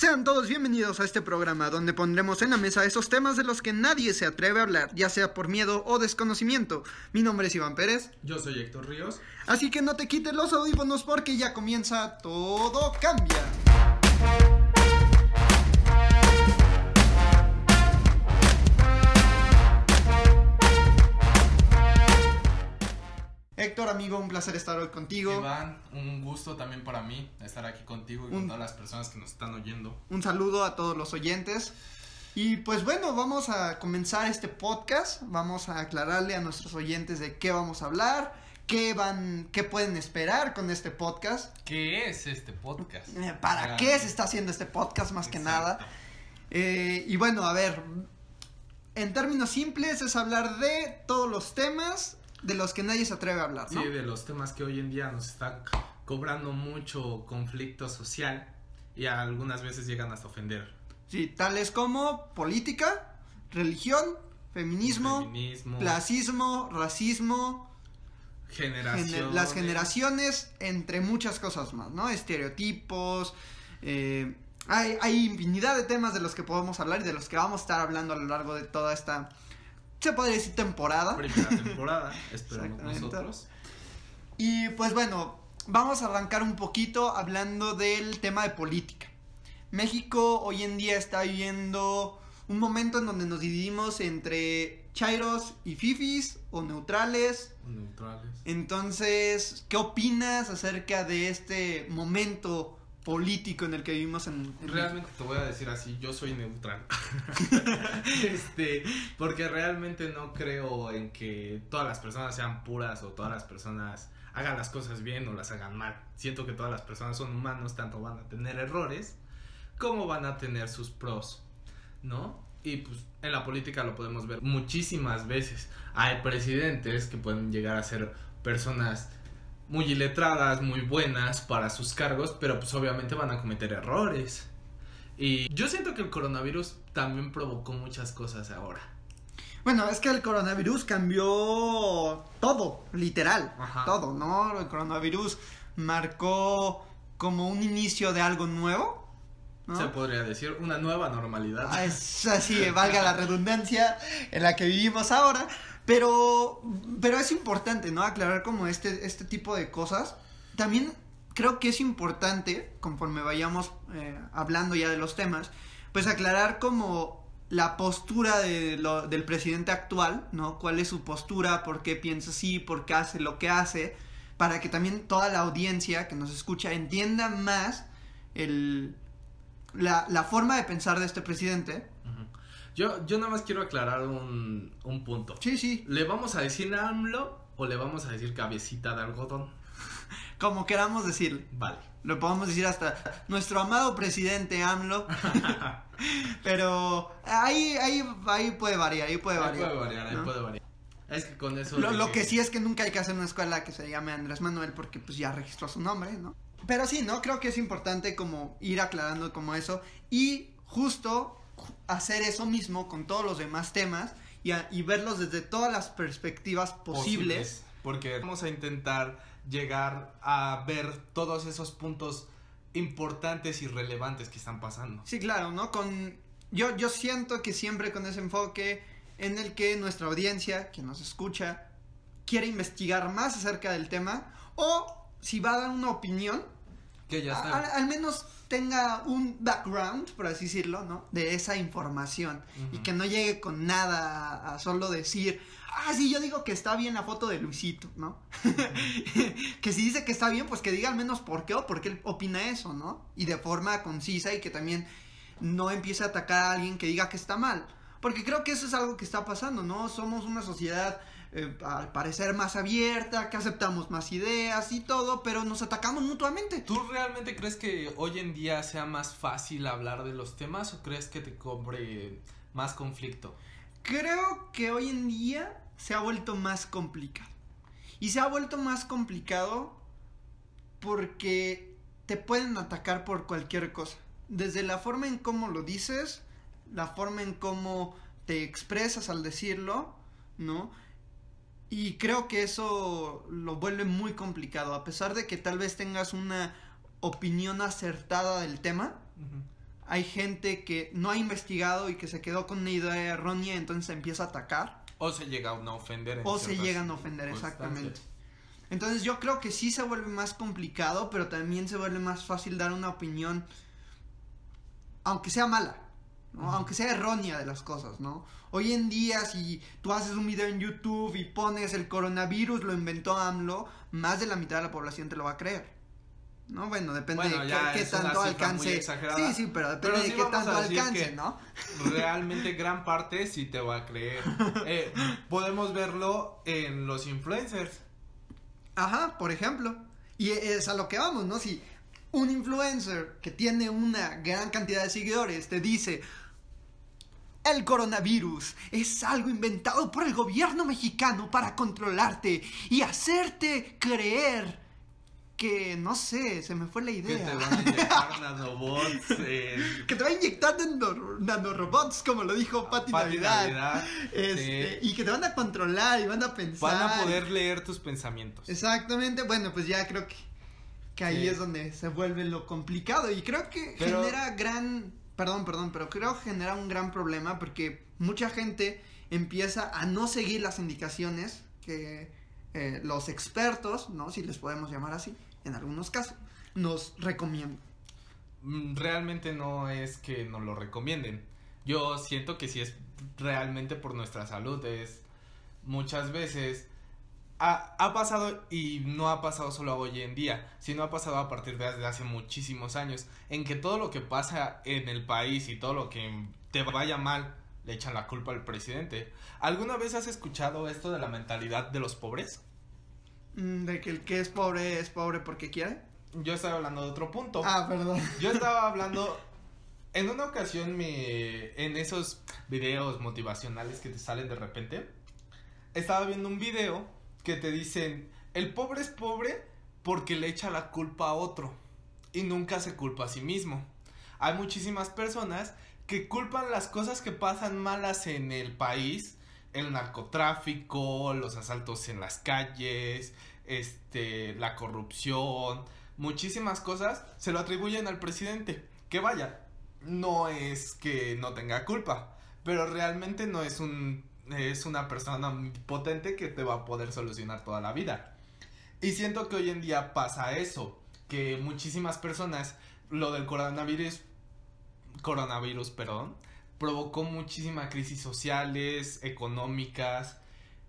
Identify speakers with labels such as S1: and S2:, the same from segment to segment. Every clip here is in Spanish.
S1: Sean todos bienvenidos a este programa donde pondremos en la mesa esos temas de los que nadie se atreve a hablar, ya sea por miedo o desconocimiento. Mi nombre es Iván Pérez.
S2: Yo soy Héctor Ríos.
S1: Así que no te quites los audífonos porque ya comienza Todo Cambia. Héctor, amigo, un placer estar hoy contigo.
S2: Iván, un gusto también para mí estar aquí contigo y con todas las personas que nos están oyendo.
S1: Un saludo a todos los oyentes. Y pues bueno, vamos a comenzar este podcast. Vamos a aclararle a nuestros oyentes de qué vamos a hablar, qué van, qué pueden esperar con este podcast.
S2: ¿Qué es este podcast?
S1: Eh, ¿Para qué se está haciendo este podcast más que nada? Eh, y bueno, a ver, en términos simples es hablar de todos los temas de los que nadie se atreve a hablar, ¿no?
S2: Sí, de los temas que hoy en día nos están cobrando mucho conflicto social y algunas veces llegan hasta ofender.
S1: Sí, tales como política, religión, feminismo,
S2: Feminismo.
S1: clasismo, racismo,
S2: Generación.
S1: gener- las generaciones, entre muchas cosas más, ¿no? Estereotipos, eh, hay, hay infinidad de temas de los que podemos hablar y de los que vamos a estar hablando a lo largo de toda esta, se podría decir, temporada.
S2: Primera temporada, esperamos nosotros.
S1: Y pues bueno, vamos a arrancar un poquito hablando del tema de política. México hoy en día está viviendo un momento en donde nos dividimos entre chairos y fifis o neutrales.
S2: Neutrales.
S1: Entonces, ¿qué opinas acerca de este momento político en el que vivimos en, en
S2: Realmente te voy a decir así, yo soy neutral. este, porque realmente no creo en que todas las personas sean puras o todas las personas hagan las cosas bien o las hagan mal. Siento que todas las personas son humanos, tanto van a tener errores como van a tener sus pros, ¿no? Y pues en la política lo podemos ver muchísimas veces. Hay presidentes que pueden llegar a ser personas muy iletradas, muy buenas para sus cargos, pero pues obviamente van a cometer errores. Y yo siento que el coronavirus también provocó muchas cosas ahora.
S1: Bueno, es que el coronavirus cambió todo, literal,
S2: Ajá.
S1: todo, ¿no? El coronavirus marcó como un inicio de algo nuevo, ¿no?
S2: Se podría decir una nueva normalidad.
S1: Ah, Es así, valga la redundancia en la que vivimos ahora, pero, pero es importante, ¿no? Aclarar como este, este tipo de cosas. También creo que es importante, conforme vayamos eh, hablando ya de los temas, pues aclarar como la postura de lo- del presidente actual, ¿no? ¿Cuál es su postura? ¿Por qué piensa así? ¿Por qué hace lo que hace? Para que también toda la audiencia que nos escucha entienda más el, la, la forma de pensar de este presidente.
S2: Yo, yo nada más quiero aclarar un, un punto.
S1: Sí, sí,
S2: ¿Le vamos a decir AMLO o le vamos a decir cabecita de algodón?
S1: como queramos decirle.
S2: Vale.
S1: Lo podemos decir hasta nuestro amado presidente AMLO. Pero ahí, ahí, ahí puede variar, ahí puede
S2: Ahí
S1: variar.
S2: puede variar, ahí puede variar. Es que con eso.
S1: Lo,
S2: de
S1: lo que sí es que nunca hay que hacer una escuela que se llame Andrés Manuel porque pues ya registró su nombre, ¿no? Pero sí, ¿no? Creo que es importante como ir aclarando como eso y justo ju- hacer eso mismo con todos los demás temas y, a- y verlos desde todas las perspectivas posibles.
S2: Porque vamos a intentar llegar a ver todos esos puntos importantes y relevantes que están pasando.
S1: Sí, claro, ¿no? Con yo yo siento que siempre con ese enfoque en el que nuestra audiencia, quien nos escucha, quiere investigar más acerca del tema o si va a dar una opinión,
S2: Que ya está.
S1: al, al menos tenga un background, por así decirlo, ¿no? De esa información y que no llegue con nada a, a solo decir, ah, sí, yo digo que está bien la foto de Luisito, ¿no? que si dice que está bien, pues que diga al menos por qué o por qué él opina eso, ¿no? Y de forma concisa y que también no empiece a atacar a alguien que diga que está mal. Porque creo que eso es algo que está pasando, ¿no? Somos una sociedad eh, al parecer más abierta, que aceptamos más ideas y todo, pero nos atacamos mutuamente.
S2: ¿Tú realmente crees que hoy en día sea más fácil hablar de los temas o crees que te cobre más conflicto?
S1: Creo que hoy en día se ha vuelto más complicado. Y se ha vuelto más complicado porque te pueden atacar por cualquier cosa. Desde la forma en cómo lo dices, la forma en cómo te expresas al decirlo, ¿no? Y creo que eso lo vuelve muy complicado. A pesar de que tal vez tengas una opinión acertada del tema, hay gente que no ha investigado y que se quedó con una idea errónea, entonces empieza a atacar.
S2: O se llega a ofender.
S1: o se llegan a ofender, exactamente. Entonces yo creo que sí se vuelve más complicado, pero también se vuelve más fácil dar una opinión, aunque sea mala, ¿no? aunque sea errónea de las cosas, ¿no? Hoy en día si tú haces un video en YouTube y pones el coronavirus lo inventó AMLO, más de la mitad de la población te lo va a creer. No, bueno, depende de qué, tanto alcance. Sí, sí, pero depende de qué tanto alcance, ¿no?
S2: Realmente gran parte sí te va a creer. Eh, podemos verlo en los influencers.
S1: Ajá, por ejemplo. Y es a lo que vamos, ¿no? Si un influencer que tiene una gran cantidad de seguidores te dice, el coronavirus es algo inventado por el gobierno mexicano para controlarte y hacerte creer que no sé, se me fue la idea.
S2: Que te van a inyectar nanobots.
S1: Que te va a inyectar nanorobots, como lo dijo Pati Navidad. Este, y que te van a controlar y van a pensar.
S2: Van a poder leer tus pensamientos.
S1: Exactamente. Bueno, pues ya creo que, que ahí es donde se vuelve lo complicado. Y creo que genera gran. Perdón, perdón, pero creo que genera un gran problema porque mucha gente empieza a no seguir las indicaciones que eh, los expertos, ¿no? Si les podemos llamar así, en algunos casos, nos recomiendan.
S2: Mm, realmente no es que nos lo recomienden. Yo siento que si es realmente por nuestra salud, es muchas veces ha, ha, pasado y no ha pasado solo hoy en día, sino ha pasado a partir de hace muchísimos años, en que todo lo que pasa en el país y todo lo que te vaya mal le echan la culpa al presidente. ¿Alguna vez has escuchado esto de la mentalidad de los pobres?
S1: Mm, de que el que es pobre es pobre porque quiere.
S2: Yo estaba hablando de otro punto.
S1: Ah, perdón.
S2: Yo estaba hablando. En una ocasión, me, en esos videos motivacionales que te salen de repente, estaba viendo un video que te dicen: el pobre es pobre porque le echa la culpa a otro y nunca se culpa a sí mismo. Hay muchísimas personas que culpan las cosas que pasan malas en el país el narcotráfico, los asaltos en las calles, este, la corrupción, muchísimas cosas se lo atribuyen al presidente. Que vaya, no es que no tenga culpa, pero realmente no es un es una persona potente que te va a poder solucionar toda la vida. Y siento que hoy en día pasa eso, que muchísimas personas lo del coronavirus coronavirus, perdón, provocó muchísima crisis sociales, económicas.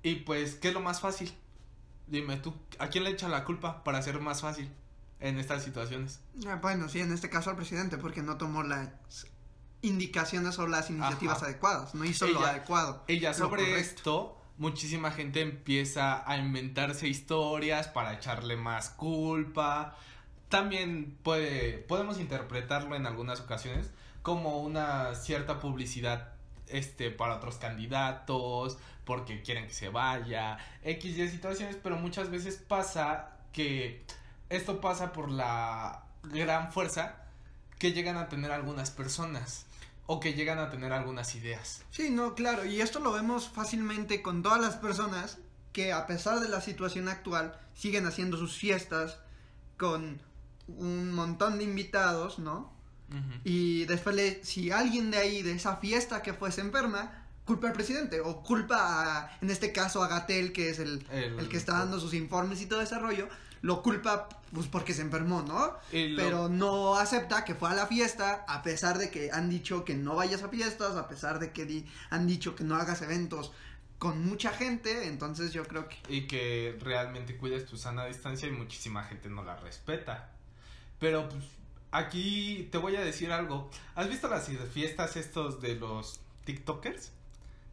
S2: Y pues, ¿qué es lo más fácil? Dime tú, ¿a quién le echan la culpa para hacer más fácil en estas situaciones?
S1: Ah, bueno, sí, en este caso al presidente, porque no tomó las indicaciones o las iniciativas adecuadas, no hizo lo adecuado.
S2: Ella sobre esto, muchísima gente empieza a inventarse historias para echarle más culpa. También puede, podemos interpretarlo en algunas ocasiones como una cierta publicidad este para otros candidatos porque quieren que se vaya x y situaciones pero muchas veces pasa que esto pasa por la gran fuerza que llegan a tener algunas personas o que llegan a tener algunas ideas.
S1: Sí, no, claro, y esto lo vemos fácilmente con todas las personas que a pesar de la situación actual siguen haciendo sus fiestas con un montón de invitados, ¿no? Y después, le, si alguien de ahí, de esa fiesta que fuese enferma, culpa al presidente o culpa, en este caso, a Gatel, que es el, el, que está dando sus informes y todo ese rollo, lo culpa pues porque se enfermó, ¿no? Pero no acepta que fue a la fiesta, a pesar de que han dicho que no vayas a fiestas, a pesar de que han dicho que no hagas eventos con mucha gente, entonces yo creo que...
S2: Y que realmente cuides tu sana distancia y muchísima gente no la respeta. Pero pues aquí te voy a decir algo. ¿Has visto las fiestas estos de los TikTokers?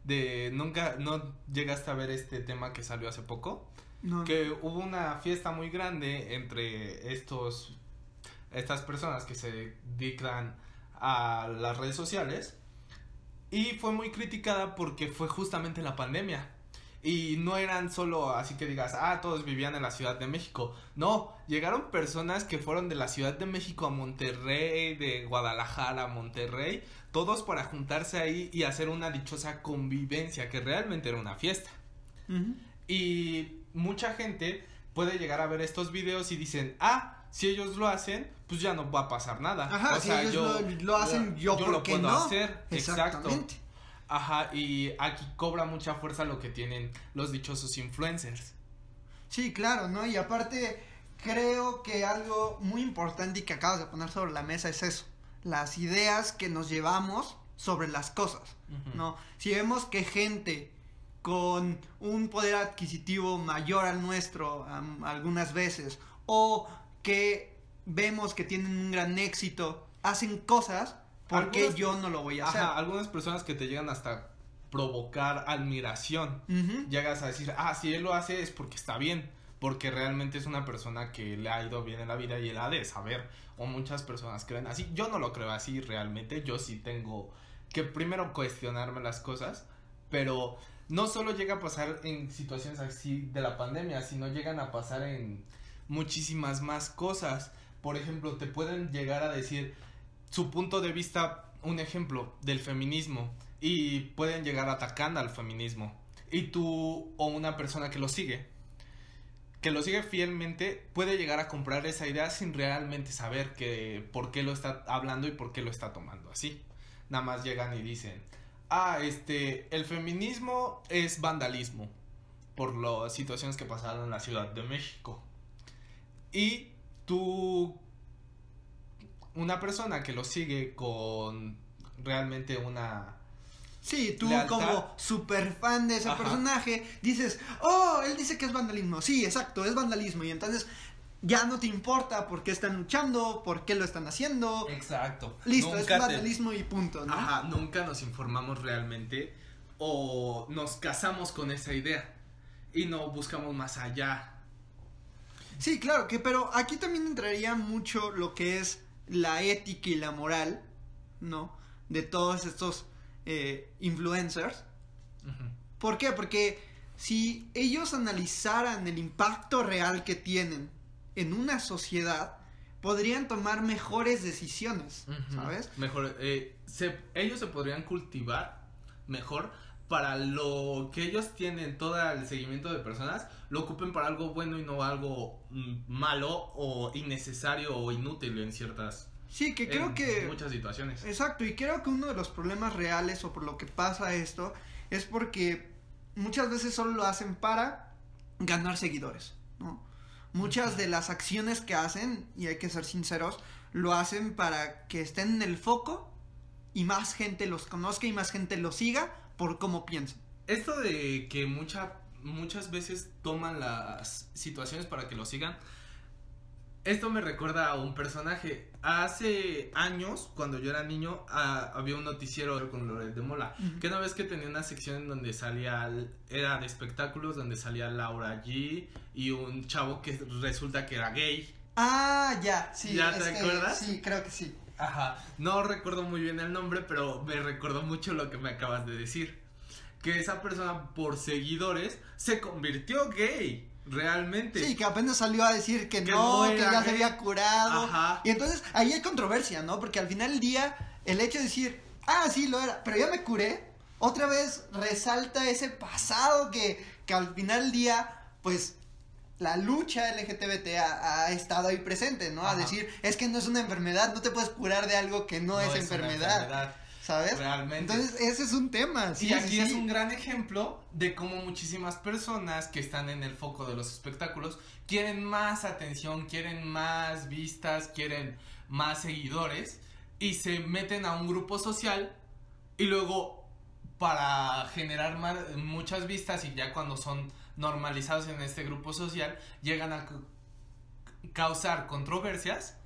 S2: De nunca no llegaste a ver este tema que salió hace poco. No. Que hubo una fiesta muy grande entre estos estas personas que se dedican a las redes sociales y fue muy criticada porque fue justamente la pandemia. Y no eran solo así que digas, ah, todos vivían en la Ciudad de México. No, llegaron personas que fueron de la Ciudad de México a Monterrey, de Guadalajara a Monterrey, todos para juntarse ahí y hacer una dichosa convivencia, que realmente era una fiesta. Y mucha gente puede llegar a ver estos videos y dicen, ah, si ellos lo hacen, pues ya no va a pasar nada.
S1: Ajá,
S2: o
S1: si
S2: sea,
S1: ellos
S2: yo,
S1: lo, lo hacen, yo,
S2: yo
S1: ¿por
S2: lo
S1: qué
S2: puedo
S1: no?
S2: hacer. Exacto.
S1: Exactamente.
S2: Ajá, y aquí cobra mucha fuerza lo que tienen los dichosos influencers.
S1: Sí, claro, ¿no? Y aparte, creo que algo muy importante y que acabas de poner sobre la mesa es eso. Las ideas que nos llevamos sobre las cosas. ¿no? Si vemos que gente con un poder adquisitivo mayor al nuestro am, algunas veces o que vemos que tienen un gran éxito, hacen cosas, ¿por qué
S2: Algunas-
S1: yo no lo voy a hacer?
S2: Ajá, algunas personas que te llegan hasta provocar admiración. Llegas a decir, ah, si él lo hace es porque está bien, porque realmente es una persona que le ha ido bien en la vida y él ha de saber. O muchas personas creen así. Yo no lo creo así realmente, yo sí tengo que primero cuestionarme las cosas, pero no solo llega a pasar en situaciones así de la pandemia, sino llegan a pasar en muchísimas más cosas. Por ejemplo, te pueden llegar a decir su punto de vista, un ejemplo del feminismo, y pueden llegar atacando al feminismo. Y tú o una persona que lo sigue, que lo sigue fielmente, puede llegar a comprar esa idea sin realmente saber que por qué lo está hablando y por qué lo está tomando así. Nada más llegan y dicen, ah, este, el feminismo es vandalismo por las situaciones que pasaron en la Ciudad de México. Y tú, una persona que lo sigue con realmente una...
S1: Sí, tú
S2: lealtad.
S1: como super fan de ese
S2: Ajá.
S1: personaje dices, oh, él dice que es vandalismo. Sí, exacto, es vandalismo. Y entonces ya no te importa por qué están luchando, por qué lo están haciendo.
S2: Exacto.
S1: Listo, es
S2: Nunca te-
S1: vandalismo y punto, ¿no?
S2: Ajá, nunca nos informamos realmente o nos casamos con esa idea y no buscamos más allá.
S1: Sí, claro, que pero aquí también entraría mucho lo que es la ética y la moral, ¿no? De todos estos eh, influencers. ¿Por qué? Porque si ellos analizaran el impacto real que tienen en una sociedad, podrían tomar mejores decisiones, ¿sabes?
S2: Mejor, eh, se- ellos se podrían cultivar mejor para lo que ellos tienen todo el seguimiento de personas, lo ocupen para algo bueno y no algo mm, malo o innecesario o inútil en ciertas
S1: Sí, que creo
S2: en
S1: que...
S2: muchas situaciones.
S1: Exacto, y creo que uno de los problemas reales o por lo que pasa esto es porque muchas veces solo lo hacen para ganar seguidores, ¿no? Muchas de las acciones que hacen, y hay que ser sinceros, lo hacen para que estén en el foco y más gente los conozca y más gente los siga por cómo piensan.
S2: Esto de que mucha, muchas veces toman las situaciones para que lo sigan, esto me recuerda a un personaje. Hace años, cuando yo era niño, ah, había un noticiero con Loret de Mola. Que una vez que tenía una sección en donde salía, era de espectáculos, donde salía Laura G y un chavo que resulta que era gay.
S1: Ah, ya, sí.
S2: ¿Ya te
S1: este,
S2: acuerdas?
S1: Sí, creo que sí.
S2: Ajá, no recuerdo muy bien el nombre, pero me recordó mucho lo que me acabas de decir. Que esa persona por seguidores se convirtió gay, realmente.
S1: Sí, que apenas salió a decir que,
S2: Que
S1: no,
S2: no
S1: que ya se
S2: gay.
S1: había curado.
S2: Ajá.
S1: Y entonces ahí hay controversia, ¿no? Porque al final del día, el hecho de decir, ah, sí, lo era, pero ya me curé, otra vez resalta ese pasado que, que al final del día, pues, la lucha LGTBT ha, ha estado ahí presente, ¿no? A decir, es que no es una enfermedad, no te puedes curar de algo que no, es, enfermedad, ¿sabes?
S2: Realmente.
S1: Entonces, ese es un tema, sí,
S2: y aquí
S1: sí,
S2: es
S1: sí.
S2: un gran ejemplo de cómo muchísimas personas que están en el foco de los espectáculos quieren más atención, quieren más vistas, quieren más seguidores y se meten a un grupo social y luego para generar más- muchas vistas y ya cuando son normalizados en este grupo social llegan a causar controversias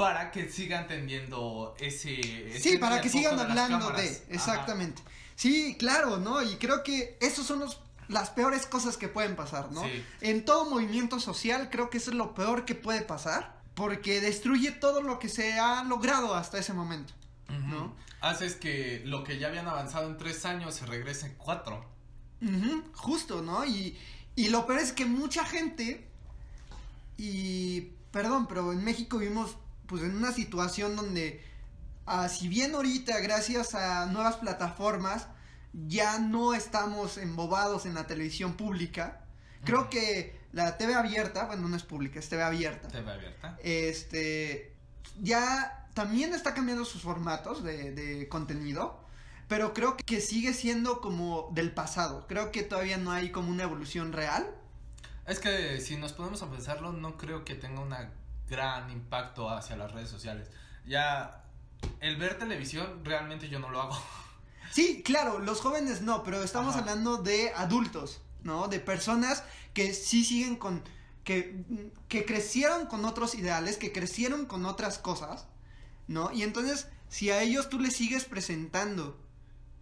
S2: para que sigan teniendo ese...
S1: Sí, para que sigan
S2: de
S1: hablando de,
S2: Ajá.
S1: exactamente. Sí, claro, ¿no? Y creo que esos son los las peores cosas que pueden pasar, ¿no?
S2: Sí.
S1: En todo movimiento social creo que eso es lo peor que puede pasar, porque destruye todo lo que se ha logrado hasta ese momento. ¿no?
S2: Ujú. Haces que lo que ya habían avanzado en tres años se regrese en cuatro.
S1: Justo, ¿no? Y, y lo peor es que mucha gente, y perdón, pero en México vivimos pues en una situación donde, ah, si bien ahorita gracias a nuevas plataformas, ya no estamos embobados en la televisión pública, creo que la TV abierta, bueno, no es pública, es TV abierta.
S2: TV abierta.
S1: Este, ya también está cambiando sus formatos de, de contenido, pero creo que sigue siendo como del pasado. Creo que todavía no hay como una evolución real.
S2: Es que si nos ponemos a pensarlo, no creo que tenga un gran impacto hacia las redes sociales. Ya, el ver televisión realmente yo no lo hago.
S1: Sí, claro, los jóvenes no, pero estamos
S2: Ajá.
S1: hablando de adultos, ¿no? De personas que sí siguen con, que, que crecieron con otros ideales, que crecieron con otras cosas, ¿no? Y entonces, si a ellos tú les sigues presentando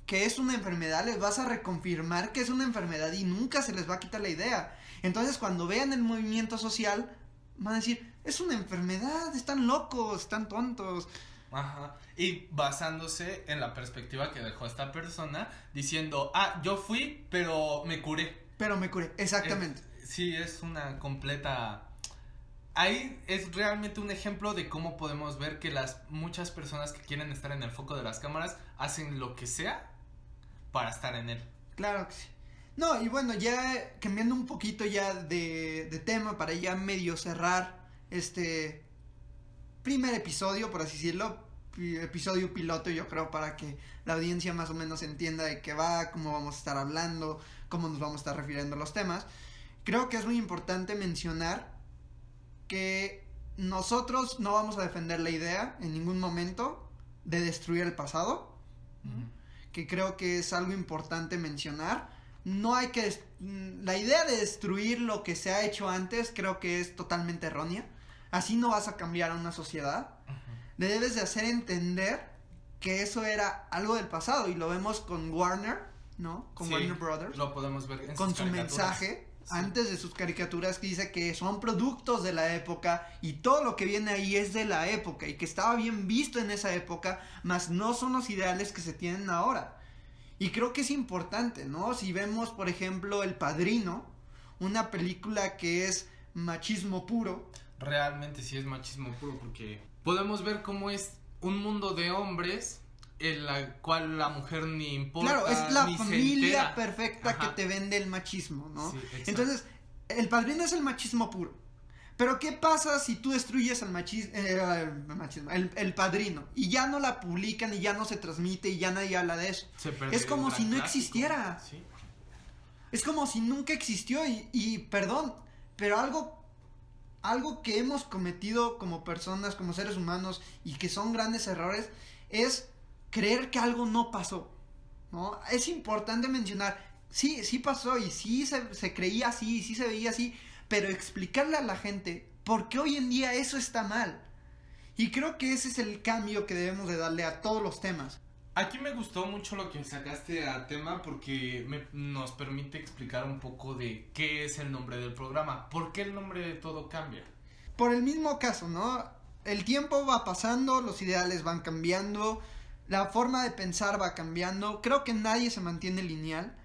S1: que es una enfermedad, les vas a reconfirmar que es una enfermedad y nunca se les va a quitar la idea. Entonces, cuando vean el movimiento social, van a decir, es una enfermedad, están locos, están tontos.
S2: Ajá. Y basándose en la perspectiva que dejó esta persona, diciendo, ah, yo fui, pero me curé.
S1: Pero me curé, exactamente.
S2: Sí, es una completa... Ahí es realmente un ejemplo de cómo podemos ver que las muchas personas que quieren estar en el foco de las cámaras hacen lo que sea para estar en él.
S1: Claro que sí. No, y bueno, ya cambiando un poquito ya de, de tema para ya medio cerrar este primer episodio, por así decirlo, pi- episodio piloto, yo creo, para que la audiencia más o menos entienda de qué va, cómo vamos a estar hablando, cómo nos vamos a estar refiriendo a los temas. Creo que es muy importante mencionar que nosotros no vamos a defender la idea en ningún momento de destruir el pasado que creo que es algo importante mencionar. No hay que... mm, La idea de destruir lo que se ha hecho antes creo que es totalmente errónea. Así no vas a cambiar a una sociedad. Le debes de hacer entender que eso era algo del pasado y lo vemos con Warner, ¿no? Con
S2: Sí,
S1: Warner Brothers.
S2: Lo podemos ver en
S1: con
S2: sus
S1: su mensaje
S2: Sí.
S1: antes de sus caricaturas que dice que son productos de la época y todo lo que viene ahí es de la época y que estaba bien visto en esa época, mas no son los ideales que se tienen ahora. Y creo que es importante, ¿no? Si vemos, por ejemplo, El Padrino, una película que es machismo puro,
S2: Realmente sí es machismo puro porque podemos ver cómo es un mundo de hombres en la cual la mujer ni importa.
S1: claro, es la familia perfecta
S2: Ajá.
S1: que te vende el machismo, ¿no?
S2: Sí.
S1: Entonces, el padrino es el machismo puro. Pero ¿qué pasa si tú destruyes el, machis- eh, el machismo, el, el padrino? Y ya no la publican y ya no se transmite y ya nadie habla de eso. Es como si no
S2: clásico.
S1: existiera.
S2: Sí.
S1: Es como si nunca existió y, y perdón, pero algo, algo que hemos cometido como personas, como seres humanos y que son grandes errores es creer que algo no pasó. ¿no? Es importante mencionar, sí, sí pasó y sí se, se creía así y sí se veía así, pero explicarle a la gente por qué hoy en día eso está mal. Y creo que ese es el cambio que debemos de darle a todos los temas.
S2: Aquí me gustó mucho lo que sacaste a tema porque me- nos permite explicar un poco de qué es el nombre del programa. ¿Por qué el nombre de todo cambia?
S1: por el mismo caso, ¿no? El tiempo va pasando, los ideales van cambiando, la forma de pensar va cambiando. Creo que nadie se mantiene lineal.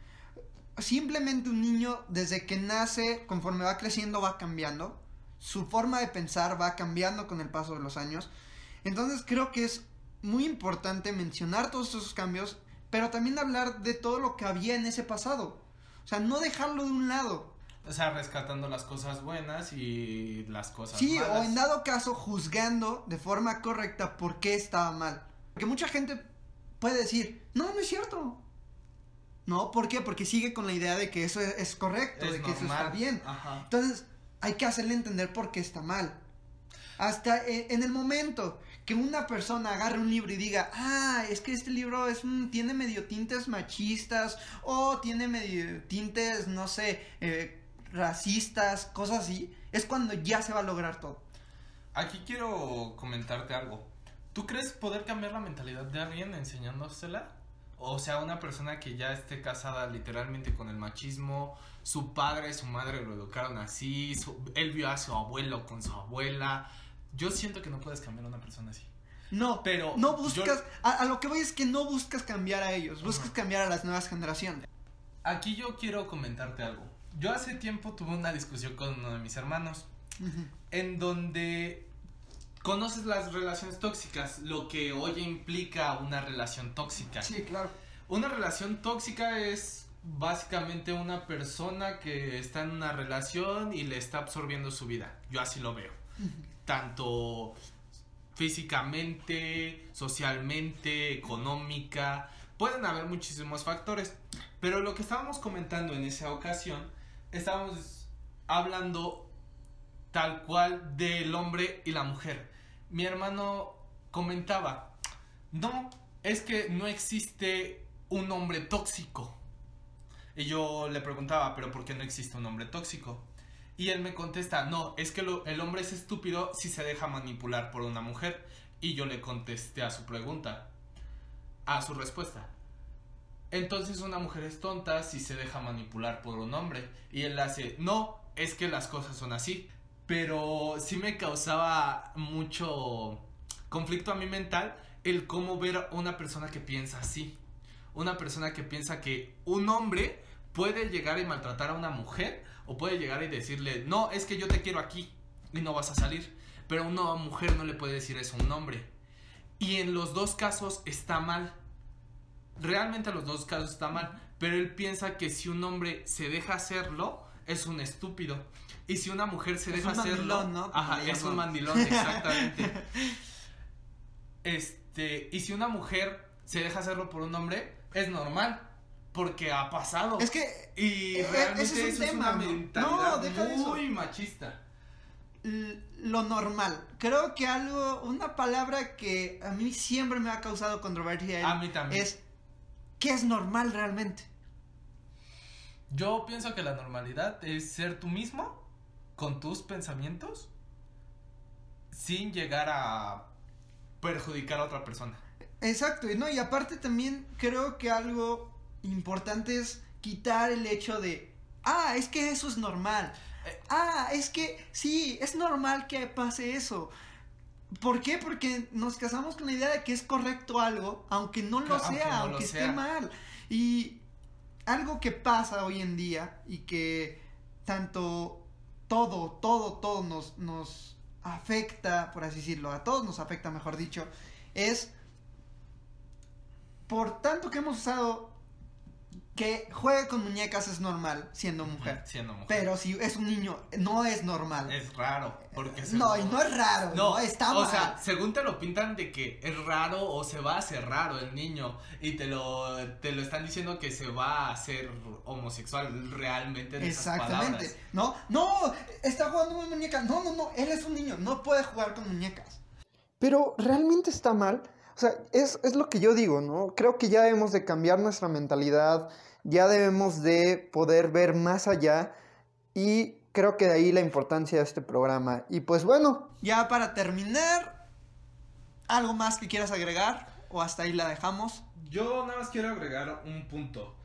S1: Simplemente un niño, desde que nace, conforme va creciendo, va cambiando. Su forma de pensar va cambiando con el paso de los años. Entonces creo que es muy importante mencionar todos esos cambios, pero también hablar de todo lo que había en ese pasado. O sea, no dejarlo de un lado.
S2: O sea, rescatando las cosas buenas y las cosas
S1: Sí,
S2: malas.
S1: o en dado caso juzgando de forma correcta por qué estaba mal. Porque mucha gente puede decir, no, no es cierto. No, ¿por qué? Porque sigue con la idea de que eso es, es correcto,
S2: Es
S1: de que eso está bien.
S2: Ajá.
S1: Entonces, hay que hacerle entender por qué está mal. Hasta eh, en el momento que una persona agarre un libro y diga, ah, es que este libro es tiene medio tintes machistas o tiene medio tintes, no sé, eh, racistas, cosas así, es cuando ya se va a lograr todo.
S2: Aquí quiero comentarte algo. ¿Tú crees poder cambiar la mentalidad de alguien enseñándosela? O sea, una persona que ya esté casada literalmente con el machismo, su padre, su madre lo educaron así, su- él vio a su abuelo con su abuela. Yo siento que no puedes cambiar a una persona así.
S1: No,
S2: Pero
S1: no
S2: yo-
S1: buscas, a, a lo que voy es que no buscas cambiar a ellos, buscas cambiar a las nuevas generaciones.
S2: Aquí yo quiero comentarte algo. Yo hace tiempo tuve una discusión con uno de mis hermanos en donde conoces las relaciones tóxicas, lo que hoy implica una relación tóxica.
S1: Sí, claro.
S2: Una relación tóxica es básicamente una persona que está en una relación y le está absorbiendo su vida. Yo así lo veo. Tanto físicamente, socialmente, económica. Pueden haber muchísimos factores. Pero lo que estábamos comentando en esa ocasión, estábamos hablando tal cual del hombre y la mujer. Mi hermano comentaba, no, es que no existe un hombre tóxico. Y yo le preguntaba, pero ¿por qué no existe un hombre tóxico? Y él me contesta, no, es que el hombre es estúpido si se deja manipular por una mujer. Y yo le contesté a su pregunta, a su respuesta. Entonces una mujer es tonta si se deja manipular por un hombre. Y él hace, no, es que las cosas son así. Pero sí me causaba mucho conflicto a mi mental el cómo ver a una persona que piensa así. Una persona que piensa que un hombre puede llegar y maltratar a una mujer o puede llegar y decirle, no, es que yo te quiero aquí y no vas a salir. Pero una mujer no le puede decir eso a un hombre. Y en los dos casos está mal. Realmente en los dos casos está mal. Pero él piensa que si un hombre se deja hacerlo, es un estúpido. Y si una mujer se deja hacerlo, ¿no? Ajá, es un mandilón, exactamente. este, y si una mujer se deja hacerlo por un hombre, es normal. Porque ha pasado.
S1: Es que.
S2: Y e, realmente es eso es una mentalidad muy machista.
S1: Lo normal. Creo que algo. Una palabra que a mí siempre me ha causado controversia.
S2: A mí también.
S1: Es. ¿Qué es normal realmente?
S2: Yo pienso que la normalidad es ser tú mismo con tus pensamientos sin llegar a perjudicar a otra persona.
S1: Exacto, y no, y aparte también creo que algo importante es quitar el hecho de, ah, es que eso es normal. Eh, ah, es que sí, es normal que pase eso. ¿Por qué? Porque nos casamos con la idea de que es correcto algo, aunque no lo sea, aunque, esté mal. Y algo que pasa hoy en día y que tanto todo, todo, todo nos, nos afecta, por así decirlo, a todos nos afecta, mejor dicho, es por tanto que hemos usado que juegue con muñecas es normal siendo mujer.
S2: Siendo mujer.
S1: Pero si es un niño, no es normal.
S2: Es raro. Porque
S1: no, y no es raro. No, está mal.
S2: O sea, según te lo pintan de que es raro o se va a hacer raro el niño y te lo, te lo están diciendo que se va a hacer homosexual realmente. En
S1: Exactamente. Esas no, no, está jugando con muñecas. No, no, no, él es un niño, no puede jugar con muñecas. Pero realmente está mal o sea, es, lo que yo digo, ¿no? Creo que ya debemos de cambiar nuestra mentalidad, ya debemos de poder ver más allá y creo que de ahí la importancia de este programa. Y pues bueno, ya para terminar, ¿algo más que quieras agregar o hasta ahí la dejamos?
S2: Yo nada más quiero agregar un punto.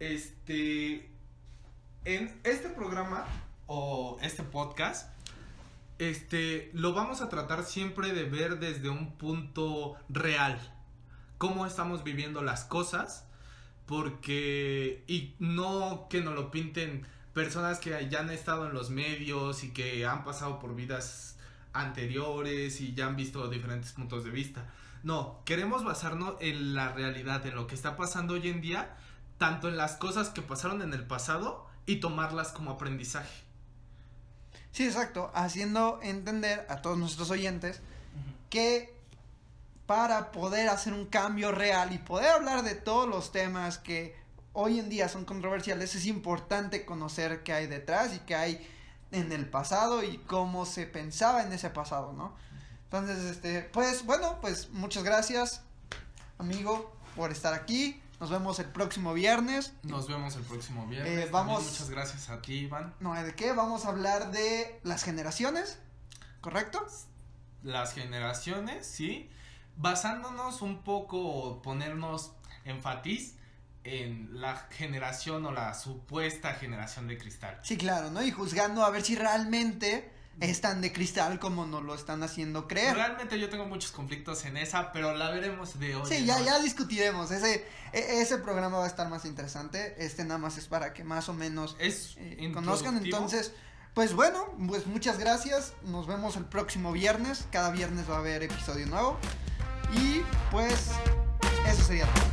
S2: Este, en este programa o este podcast este, lo vamos a tratar siempre de ver desde un punto real. Cómo estamos viviendo las cosas. Porque, y no que nos lo pinten personas que ya han estado en los medios y que han pasado por vidas anteriores y ya han visto diferentes puntos de vista. No, queremos basarnos en la realidad, en lo que está pasando hoy en día, tanto en las cosas que pasaron en el pasado y tomarlas como aprendizaje.
S1: Sí, exacto, haciendo entender a todos nuestros oyentes que para poder hacer un cambio real y poder hablar de todos los temas que hoy en día son controversiales, es importante conocer qué hay detrás y qué hay en el pasado y cómo se pensaba en ese pasado, ¿no? Entonces, este, pues bueno, pues muchas gracias, amigo, por estar aquí. Nos vemos el próximo viernes.
S2: Nos vemos el próximo viernes.
S1: Eh, vamos.
S2: muchas gracias a ti, Iván.
S1: No, ¿de qué? Vamos a hablar de las generaciones, ¿correcto?
S2: Las generaciones, sí. Basándonos un poco, ponernos enfatiz en la generación o la supuesta generación de cristal.
S1: Sí, claro, ¿no? Y juzgando a ver si realmente están de cristal como nos lo están haciendo creer.
S2: Realmente yo tengo muchos conflictos en esa, pero la veremos de hoy.
S1: Sí, ya, ya discutiremos. Ese, e, ese programa va a estar más interesante. Este nada más es para que más o menos
S2: es
S1: eh, conozcan. Entonces, pues bueno, pues muchas gracias. Nos vemos el próximo viernes. Cada viernes va a haber episodio nuevo. Y pues eso sería todo.